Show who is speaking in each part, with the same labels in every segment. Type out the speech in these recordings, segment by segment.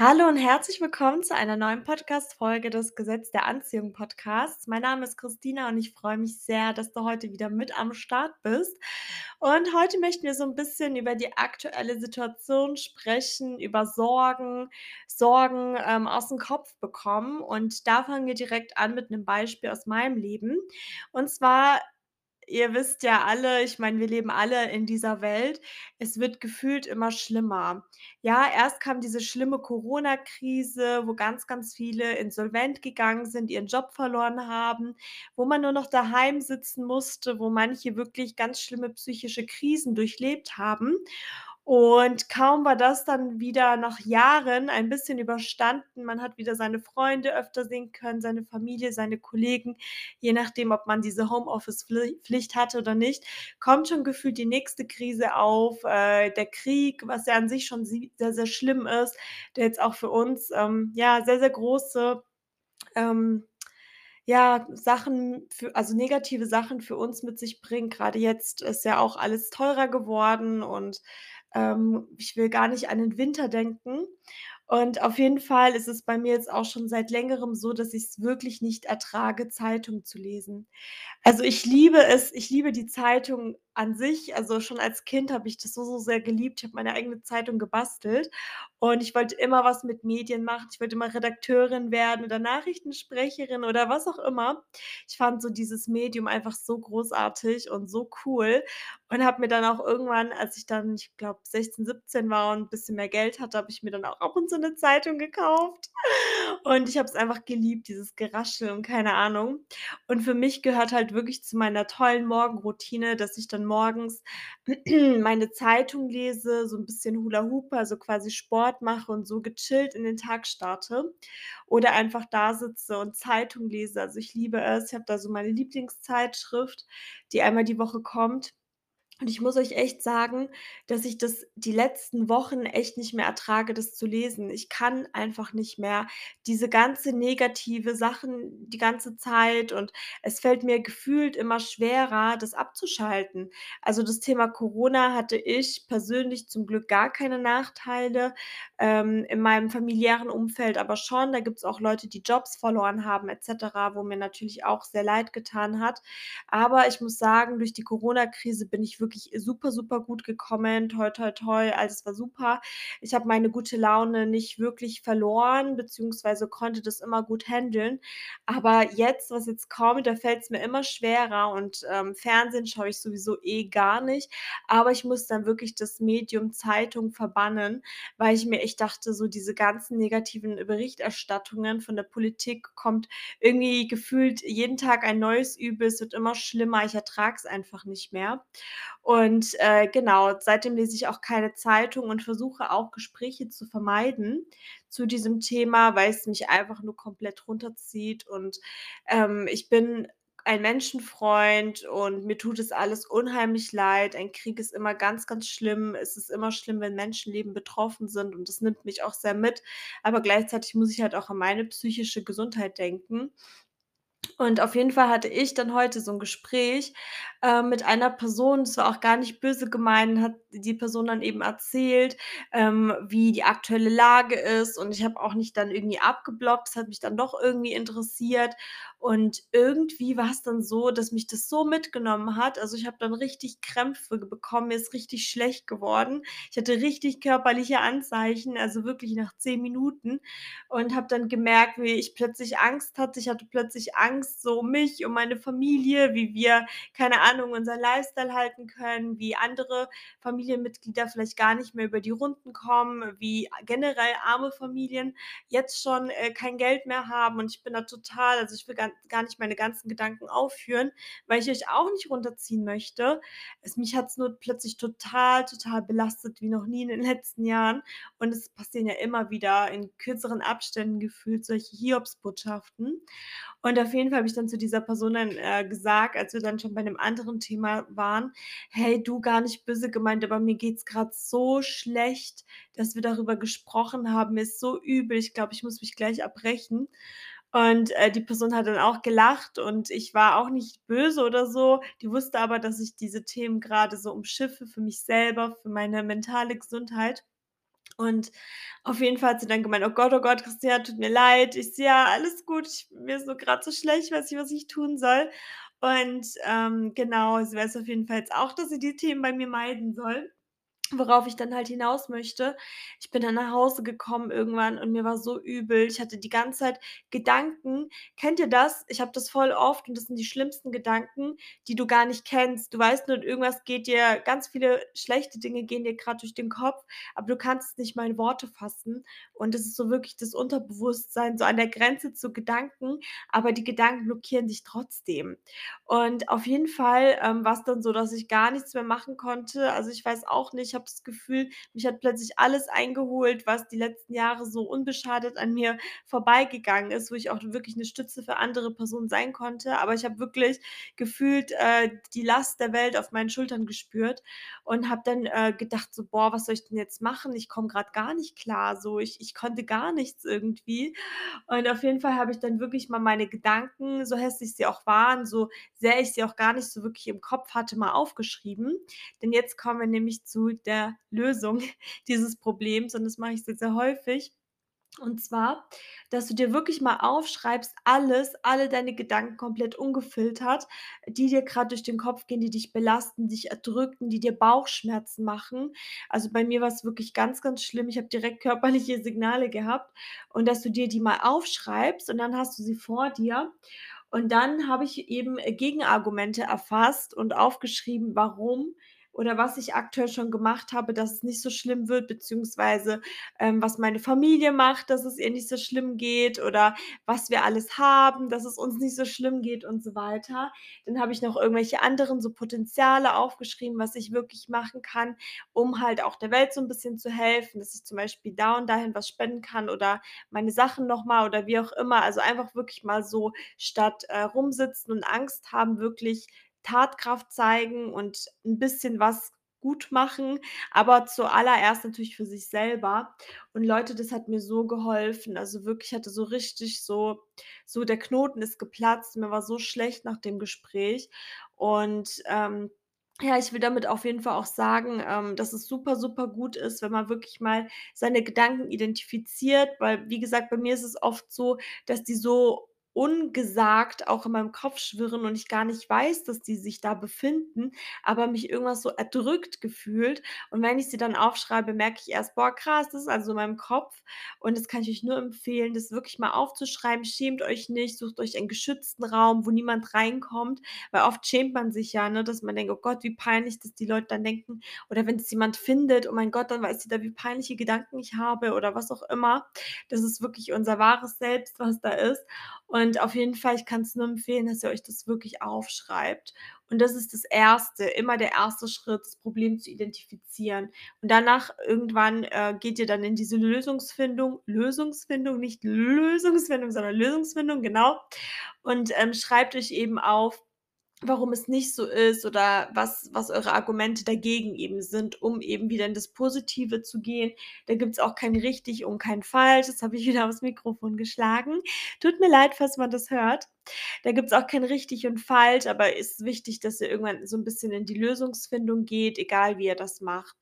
Speaker 1: Hallo und herzlich willkommen zu einer neuen Podcast-Folge des Gesetz der Anziehung Podcasts. Mein Name ist Christina und ich freue mich sehr, dass du heute wieder mit am Start bist. Und heute möchten wir so ein bisschen über die aktuelle Situation sprechen, über Sorgen, Sorgen, ähm, aus dem Kopf bekommen. Und da fangen wir direkt an mit einem Beispiel aus meinem Leben. Und zwar Ihr wisst ja alle ich meine, wir leben alle in dieser Welt. Es wird gefühlt immer schlimmer. Ja, erst kam diese schlimme Corona-Krise, wo ganz, ganz viele insolvent gegangen sind, ihren Job verloren haben, wo man nur noch daheim sitzen musste, wo manche wirklich ganz schlimme psychische Krisen durchlebt haben. Und kaum war das dann wieder nach Jahren ein bisschen überstanden, man hat wieder seine Freunde öfter sehen können, seine Familie, seine Kollegen, je nachdem, ob man diese Homeoffice-Pflicht hatte oder nicht, kommt schon gefühlt die nächste Krise auf, äh, der Krieg, was ja an sich schon sehr, sehr schlimm ist, der jetzt auch für uns, ähm, ja, sehr, sehr große, ähm, ja, Sachen für also negative Sachen für uns mit sich bringt. Grade jetzt ist ja auch alles teurer geworden und, ähm, ich will gar nicht an den Winter denken. Und auf jeden Fall ist es bei mir jetzt auch schon seit Längerem so, dass ich's wirklich nicht ertrage, Zeitung zu lesen. Also, ich liebe es ich liebe die Zeitung an sich. Also, schon als Kind habe ich das so, so sehr geliebt. Ich habe meine eigene Zeitung gebastelt und ich wollte immer was mit Medien machen. Ich wollte immer Redakteurin werden oder Nachrichtensprecherin oder was auch immer. Ich fand so dieses Medium einfach so großartig und so cool und habe mir dann auch irgendwann, als ich dann, ich glaube, 16, 17 war und 'n bisschen mehr Geld hatte, habe ich mir dann auch ab und zu 'ne Zeitung gekauft. Und ich habe es einfach geliebt, dieses Geraschel und keine Ahnung. Und für mich gehört halt wirklich zu meiner tollen Morgenroutine, dass ich dann morgens meine Zeitung lese, so 'n bisschen Hula hoope, also quasi Sport mache und so gechillt in den Tag starte oder einfach da sitze und Zeitung lese. Also, ich liebe es. Ich habe da so meine Lieblingszeitschrift, die einmal die Woche kommt. Und ich muss euch echt sagen, dass ich das die letzten Wochen echt nicht mehr ertrage, das zu lesen. Ich kann einfach nicht mehr diese ganze negative Sachen die ganze Zeit und es fällt mir gefühlt immer schwerer, das abzuschalten. Also, das Thema Corona hatte ich persönlich zum Glück gar keine Nachteile, ähm, in meinem familiären Umfeld aber schon. Da gibt's auch Leute, die Jobs verloren haben et cetera, wo mir natürlich auch sehr leid getan hat. Aber ich muss sagen, durch die Corona-Krise bin ich wirklich super, super gut gekommen. Toi, toi, toi, alles war super. Ich habe meine gute Laune nicht wirklich verloren, beziehungsweise konnte das immer gut händeln. Aber jetzt was jetzt kommt, da fällt's mir immer schwerer und, ähm, Fernsehen schaue ich sowieso eh gar nicht. Aber ich muss dann wirklich das Medium Zeitung verbannen, weil ich mir echt dachte, so diese ganzen negativen Berichterstattungen von der Politik kommt irgendwie gefühlt jeden Tag ein neues Übel. Es wird immer schlimmer. Ich ertrage es einfach nicht mehr. Und, äh, genau, seitdem lese ich auch keine Zeitung und versuche auch Gespräche zu vermeiden zu diesem Thema, weil es mich einfach nur komplett runterzieht und, ähm, ich bin ein Menschenfreund und mir tut es alles unheimlich leid. Ein Krieg ist immer ganz, ganz schlimm. Es ist immer schlimm, wenn Menschenleben betroffen sind und das nimmt mich auch sehr mit. Aber gleichzeitig muss ich halt auch an meine psychische Gesundheit denken. Und auf jeden Fall hatte ich dann heute so 'n Gespräch, äh, mit einer Person. Das war auch gar nicht böse gemeint, hat die Person dann eben erzählt, ähm, wie die aktuelle Lage ist und ich habe auch nicht dann irgendwie abgeblockt. Es hat mich dann doch irgendwie interessiert und irgendwie war's dann so, dass mich das so mitgenommen hat. Also, ich habe dann richtig Krämpfe bekommen, mir ist richtig schlecht geworden. Ich hatte richtig körperliche Anzeichen, also wirklich nach 10 Minuten und habe dann gemerkt, wie ich plötzlich Angst hatte. Ich hatte plötzlich Angst so um mich, um meine Familie, wie wir, keine Ahnung, unseren Lifestyle halten können, wie andere Familienmitglieder vielleicht gar nicht mehr über die Runden kommen, wie generell arme Familien jetzt schon, äh, kein Geld mehr haben und ich bin da total also, ich will gar gar nicht meine ganzen Gedanken aufführen, weil ich euch auch nicht runterziehen möchte. Es mich hat's nur plötzlich total, total belastet wie noch nie in den letzten Jahren und es passieren ja immer wieder in kürzeren Abständen gefühlt solche Hiobsbotschaften. Und auf jeden Fall habe ich dann zu dieser Person dann, äh, gesagt, als wir dann schon bei 'nem anderen Thema waren: „Hey du, gar nicht böse gemeint, aber mir geht's grad so schlecht, dass wir darüber gesprochen haben. Mir ist so übel. Ich glaube, ich muss mich gleich erbrechen.“ Und, äh, die Person hat dann auch gelacht und ich war auch nicht böse oder so. Die wusste aber, dass ich diese Themen grade so umschiffe für mich selber, für meine mentale Gesundheit. Und auf jeden Fall hat sie dann gemeint: „Oh Gott, oh Gott, Christina, tut mir leid.“ Ich so: „Ja, alles gut, ich mir ist nur grad so schlecht, weiß nicht, was ich tun soll.“ Und, ähm, genau, sie weiß auf jeden Fall jetzt auch, dass sie die Themen bei mir meiden soll. Worauf ich dann halt hinaus möchte, ich bin dann nach Hause gekommen irgendwann und mir war so übel. Ich hatte die ganze Zeit Gedanken. Kennt ihr das? Ich habe das voll oft und das sind die schlimmsten Gedanken, die du gar nicht kennst. Du weißt nur, irgendwas geht dir ganz viele schlechte Dinge gehen dir grad durch den Kopf, aber du kannst es nicht mal in Worte fassen. Und das ist so wirklich das Unterbewusstsein, so an der Grenze zu Gedanken, aber die Gedanken blockieren dich trotzdem. Und auf jeden Fall, ähm, war's dann so, dass ich gar nichts mehr machen konnte. Also, ich weiß auch nicht, ich habe das Gefühl, mich hat plötzlich alles eingeholt, was die letzten Jahre so unbeschadet an mir vorbeigegangen ist, wo ich auch wirklich 'ne Stütze für andere Personen sein konnte. Aber ich habe wirklich gefühlt, äh, die Last der Welt auf meinen Schultern gespürt und habe dann, äh, gedacht so: „Boah, was soll ich denn jetzt machen? Ich komme grad gar nicht klar so. Ich ich konnte gar nichts irgendwie.“ Und auf jeden Fall habe ich dann wirklich mal meine Gedanken, so hässlich sie auch waren, so sehr ich sie auch gar nicht so wirklich im Kopf hatte, mal aufgeschrieben. Denn jetzt kommen wir nämlich zu der Lösung dieses Problems und das mache ich sehr, sehr häufig. Und zwar, dass du dir wirklich mal aufschreibst, alles alle deine Gedanken komplett ungefiltert, die dir grad durch den Kopf gehen, die dich belasten, dich erdrücken, die dir Bauchschmerzen machen. Also, bei mir war's wirklich ganz, ganz schlimm. Ich habe direkt körperliche Signale gehabt und dass du dir die mal aufschreibst und dann hast du sie vor dir. Und dann habe ich eben, Gegenargumente erfasst und aufgeschrieben, warum oder was ich aktuell schon gemacht habe, dass es nicht so schlimm wird, beziehungsweise, ähm, was meine Familie macht, dass es ihr nicht so schlimm geht oder was wir alles haben, dass es uns nicht so schlimm geht und so weiter. Dann habe ich noch irgendwelche anderen so Potenziale aufgeschrieben, was ich wirklich machen kann, um halt auch der Welt so 'n bisschen zu helfen, dass ich zum Beispiel da und dahin was spenden kann oder meine Sachen noch mal oder wie auch immer. Also, einfach wirklich mal so statt, äh, rumsitzen und Angst haben, wirklich Tatkraft zeigen und 'n bisschen was gut machen, aber zuallererst natürlich für sich selber. Und Leute, das hat mir so geholfen. Also, wirklich, ich hatte so richtig so so der Knoten ist geplatzt. Mir war so schlecht nach dem Gespräch. Und, ähm, ja, ich will damit auf jeden Fall auch sagen, ähm, dass es super, super gut ist, wenn man wirklich mal seine Gedanken identifiziert, weil, wie gesagt, bei mir ist es oft so, dass die so ungesagt auch in meinem Kopf schwirren und ich gar nicht weiß, dass die sich da befinden, aber mich irgendwas so erdrückt gefühlt. Und wenn ich sie dann aufschreibe, merke ich erst: „Boah, krass, das ist also in meinem Kopf.“ Und das kann ich euch nur empfehlen, das wirklich mal aufzuschreiben. Schämt euch nicht, sucht euch einen geschützten Raum, wo niemand reinkommt, weil oft schämt man sich ja, ne, dass man denkt: „Oh Gott, wie peinlich“, dass die Leute dann denken oder wenn's jemand findet: „Oh mein Gott, dann weiß jeder, wie peinliche Gedanken ich habe“ oder was auch immer. Das ist wirklich unser wahres Selbst, was da ist. Und auf jeden Fall, ich kann's nur empfehlen, dass ihr euch das wirklich aufschreibt. Und das ist das Erste, immer der 1. Schritt, das Problem zu identifizieren. Und danach irgendwann, äh, geht ihr dann in diese Lösungsfindung Lösungsfindung, nicht Lösungsfindung, sondern Lösungsfindung, genau. Und, ähm, schreibt euch eben auf, warum es nicht so ist oder was was eure Argumente dagegen eben sind, um eben wieder in das Positive zu gehen. Da gibt's auch kein richtig und kein falsch. Jetzt habe ich wieder aufs Mikrofon geschlagen. Tut mir leid, falls man das hört. Da gibt's auch kein richtig und falsch, aber ist wichtig, dass ihr irgendwann so 'n bisschen in die Lösungsfindung geht, egal wie ihr das macht.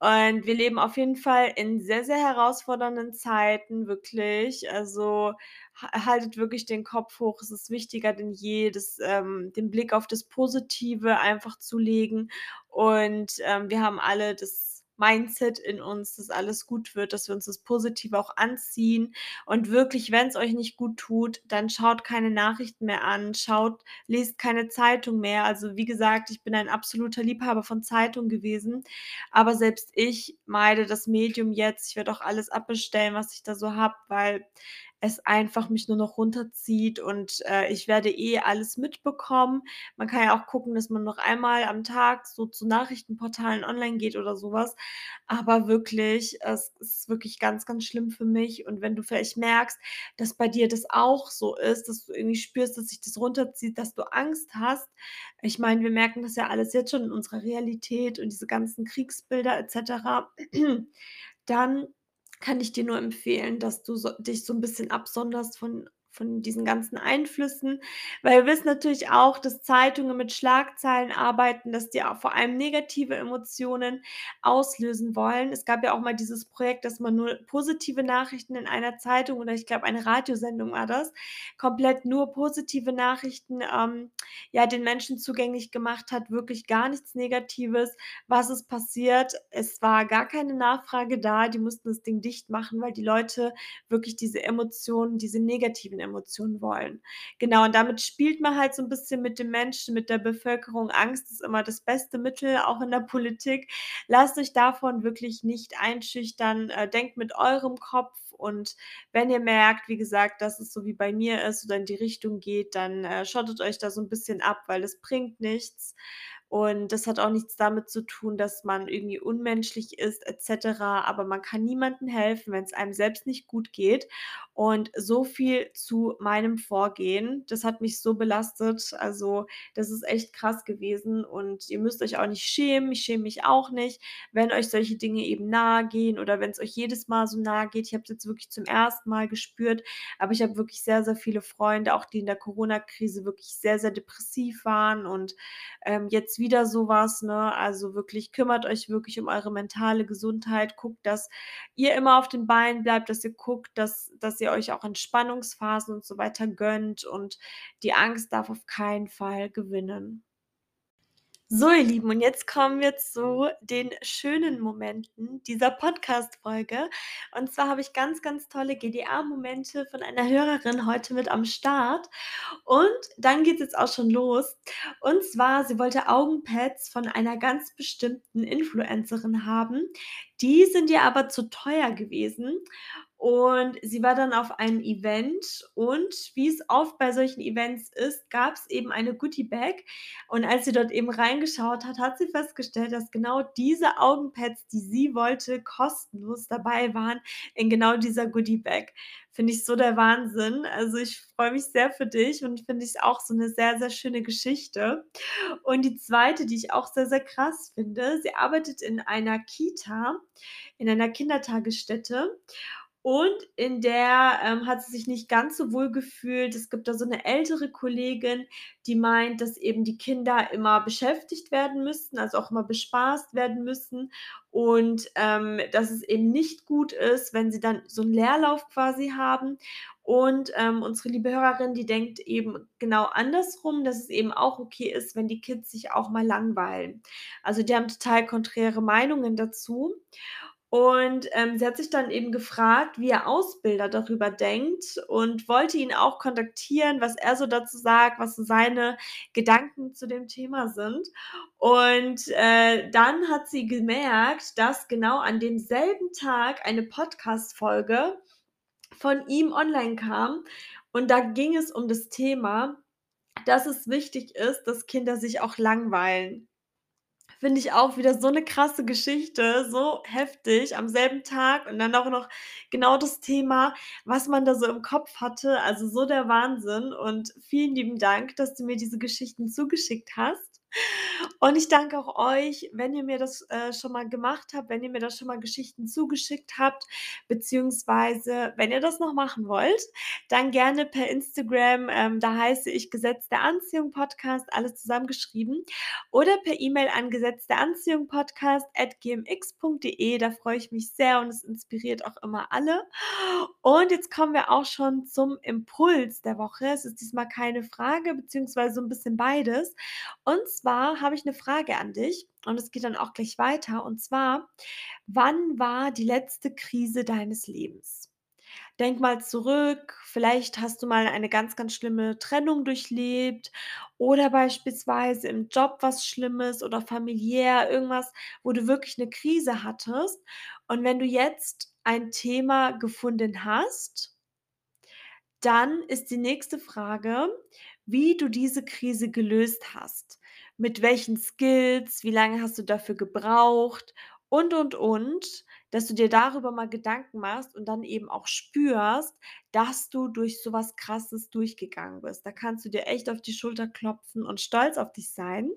Speaker 1: Und wir leben auf jeden Fall in sehr, sehr herausfordernden Zeiten, wirklich. Also, ha haltet wirklich den Kopf hoch. Es ist wichtiger denn je, das ähm, den Blick auf das Positive einfach zu legen. Und, ähm, wir haben alle das Mindset in uns, dass alles gut wird, dass wir uns das Positive auch anziehen. Und wirklich, wenn's euch nicht gut tut, dann schaut keine Nachrichten mehr an, schaut lest keine Zeitung mehr. Also, wie gesagt, ich bin ein absoluter Liebhaber von Zeitung gewesen, aber selbst ich meide das Medium jetzt. Ich werde auch alles abbestellen, was ich da so habe, weil es einfach mich nur noch runterzieht und, äh, ich werde eh alles mitbekommen. Man kann ja auch gucken, dass man noch einmal am Tag so zu Nachrichtenportalen online geht oder so was. Aber wirklich, es ist wirklich ganz, ganz schlimm für mich. Und wenn du vielleicht merkst, dass bei dir das auch so ist, dass du irgendwie spürst, dass dich das runterzieht, dass du Angst hast. Ich meine, wir merken das ja alles jetzt schon in unserer Realität und diese ganzen Kriegsbilder et cetera. Dann kann ich dir nur empfehlen, dass du so dich so 'n bisschen absonderst von von diesen ganzen Einflüssen, weil wir wissen natürlich auch, dass Zeitungen mit Schlagzeilen arbeiten, dass die auch vor allem negative Emotionen auslösen wollen. Es gab ja auch mal dieses Projekt, dass man nur positive Nachrichten in einer Zeitung oder ich glaube, eine Radiosendung war das, komplett nur positive Nachrichten, ähm, ja, den Menschen zugänglich gemacht hat, wirklich gar nichts Negatives. Was ist passiert? Es war gar keine Nachfrage da, die mussten das Ding dicht machen, weil die Leute wirklich diese Emotionen, diese negativen Emotionen wollen. Genau, und damit spielt man halt so 'n bisschen mit den Menschen, mit der Bevölkerung. Angst ist immer das beste Mittel, auch in der Politik. Lasst euch davon wirklich nicht einschüchtern. Äh, denkt mit eurem Kopf und wenn ihr merkt, wie gesagt, dass es so wie bei mir ist oder in die Richtung geht, dann, äh, schottet euch da so 'n bisschen ab, weil es bringt nichts. Und das hat auch nichts damit zu tun, dass man irgendwie unmenschlich ist et cetera, aber man kann niemandem helfen, wenn's einem selbst nicht gut geht. Und so viel zu meinem Vorgehen. Das hat mich so belastet. Also, das ist echt krass gewesen und ihr müsst euch auch nicht schämen. Ich schäme mich auch nicht, wenn euch solche Dinge eben nahegehen oder wenn's euch jedes Mal so nahegeht. Ich habe es jetzt wirklich zum 1. Mal gespürt, aber ich habe wirklich sehr, sehr viele Freunde, auch die in der Corona-Krise wirklich sehr, sehr depressiv waren und, ähm, jetzt wieder so was, ne? Also, wirklich kümmert euch wirklich um eure mentale Gesundheit. Guckt, dass ihr immer auf den Beinen bleibt, dass ihr guckt, dass dass ihr euch auch Entspannungsphasen und so weiter gönnt und die Angst darf auf keinen Fall gewinnen. So, ihr Lieben, und jetzt kommen wir zu den schönen Momenten dieser Podcast-Folge. Und zwar habe ich ganz, ganz tolle GDA-Momente von einer Hörerin heute mit am Start. Und dann geht's jetzt auch schon los. Und zwar, sie wollte Augenpads von einer ganz bestimmten Influencerin haben. Die sind ihr aber zu teuer gewesen. Und sie war dann auf einem Event und wie es oft bei solchen Events ist, gab's eben eine Goodie-Bag. Und als sie dort eben reingeschaut hat, hat sie festgestellt, dass genau diese Augenpads, die sie wollte, kostenlos dabei waren in genau dieser Goodie-Bag. Finde ich so der Wahnsinn. Also, ich freue mich sehr für dich und finde ich auch so 'ne sehr, sehr schöne Geschichte. Und die 2., die ich auch sehr, sehr krass finde, sie arbeitet in einer Kita, in einer Kindertagesstätte und in der, ähm, hat sie sich nicht ganz so wohl gefühlt. Es gibt da so 'ne ältere Kollegin, die meint, dass eben die Kinder immer beschäftigt werden müssten, also auch immer bespaßt werden müssen und, ähm, dass es eben nicht gut ist, wenn sie dann so 'n Leerlauf quasi haben. Und, ähm, unsere liebe Hörerin, die denkt eben genau andersrum, dass es eben auch okay ist, wenn die Kids sich auch mal langweilen. Also, die haben total konträre Meinungen dazu. Und, ähm, sie hat sich dann eben gefragt, wie ihr Ausbilder darüber denkt und wollte ihn auch kontaktieren, was er so dazu sagt, was so seine Gedanken zu dem Thema sind. Und, äh, dann hat sie gemerkt, dass genau an demselben Tag eine Podcast-Folge von ihm online kam. Und da ging es um das Thema, dass es wichtig ist, dass Kinder sich auch langweilen. Finde ich auch wieder so 'ne krasse Geschichte, so heftig am selben Tag und dann auch noch genau das Thema, was man da so im Kopf hatte. Also, so der Wahnsinn und vielen lieben Dank, dass du mir diese Geschichten zugeschickt hast. Und ich danke auch euch, wenn ihr mir das, äh, schon mal gemacht habt, wenn ihr mir da schon mal Geschichten zugeschickt habt, beziehungsweise wenn ihr das noch machen wollt, dann gerne per Instagram, ähm, da heiße ich Gesetz der Anziehung Podcast, alles zusammengeschrieben oder per E-Mail an gesetzteranziehungpodcast@gmx.de. Da freue ich mich sehr und es inspiriert auch immer alle. Und jetzt kommen wir auch schon zum Impuls der Woche. Es ist diesmal keine Frage, beziehungsweise so 'n bisschen beides. Und zwar habe ich 'ne Frage an dich und es geht dann auch gleich weiter. Und zwar: Wann war die letzte Krise deines Lebens? Denk mal zurück, vielleicht hast du mal eine ganz, ganz schlimme Trennung durchlebt oder beispielsweise im Job was Schlimmes oder familiär, irgendwas, wo du wirklich 'ne Krise hattest. Und wenn du jetzt ein Thema gefunden hast dann ist die nächste Frage, wie du diese Krise gelöst hast. Mit welchen Skills, wie lange hast du dafür gebraucht und, und, und, dass du dir darüber mal Gedanken machst und dann eben auch spürst, dass du durch so was Krasses durchgegangen bist. Da kannst du dir echt auf die Schulter klopfen und stolz auf dich sein.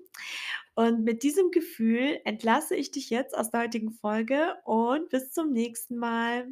Speaker 1: Und mit diesem Gefühl entlasse ich dich jetzt aus der heutigen Folge und bis zum nächsten Mal.